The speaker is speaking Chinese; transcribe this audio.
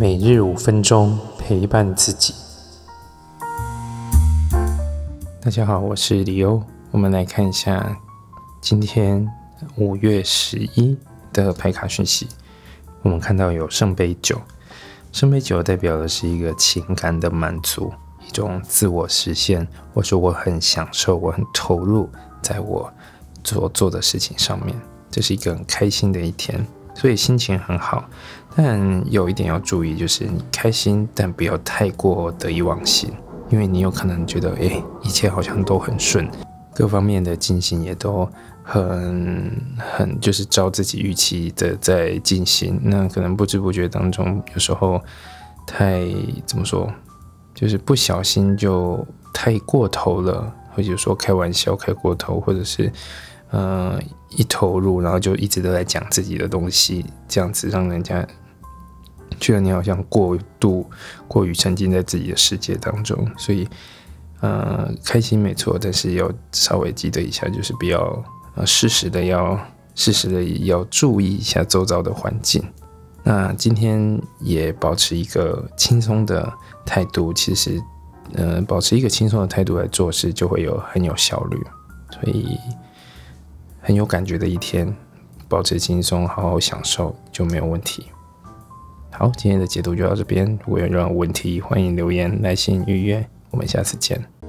每日五分钟陪伴自己。大家好，我是李欧。我们来看一下今天五月十一的牌卡讯息。我们看到有圣杯九，圣杯九代表的是一个情感的满足，一种自我实现。我说我很享受，我很投入在我所做的事情上面，这是一个很开心的一天。所以心情很好，但有一点要注意，就是你开心，但不要太过得意忘形，因为你有可能觉得，哎，一切好像都很顺，各方面的进行也都很很就是照自己预期的在进行，那可能不知不觉当中，有时候太怎么说，就是不小心就太过头了，或者说开玩笑开过头，或者是。呃，一投入，然后就一直都在讲自己的东西，这样子让人家觉得你好像过度、过于沉浸在自己的世界当中。所以，呃，开心没错，但是要稍微记得一下，就是不要呃适时的要适时的要注意一下周遭的环境。那今天也保持一个轻松的态度，其实，呃，保持一个轻松的态度来做事，就会有很有效率。所以。很有感觉的一天，保持轻松，好好享受就没有问题。好，今天的解读就到这边。如果有任何问题，欢迎留言、来信预约。我们下次见。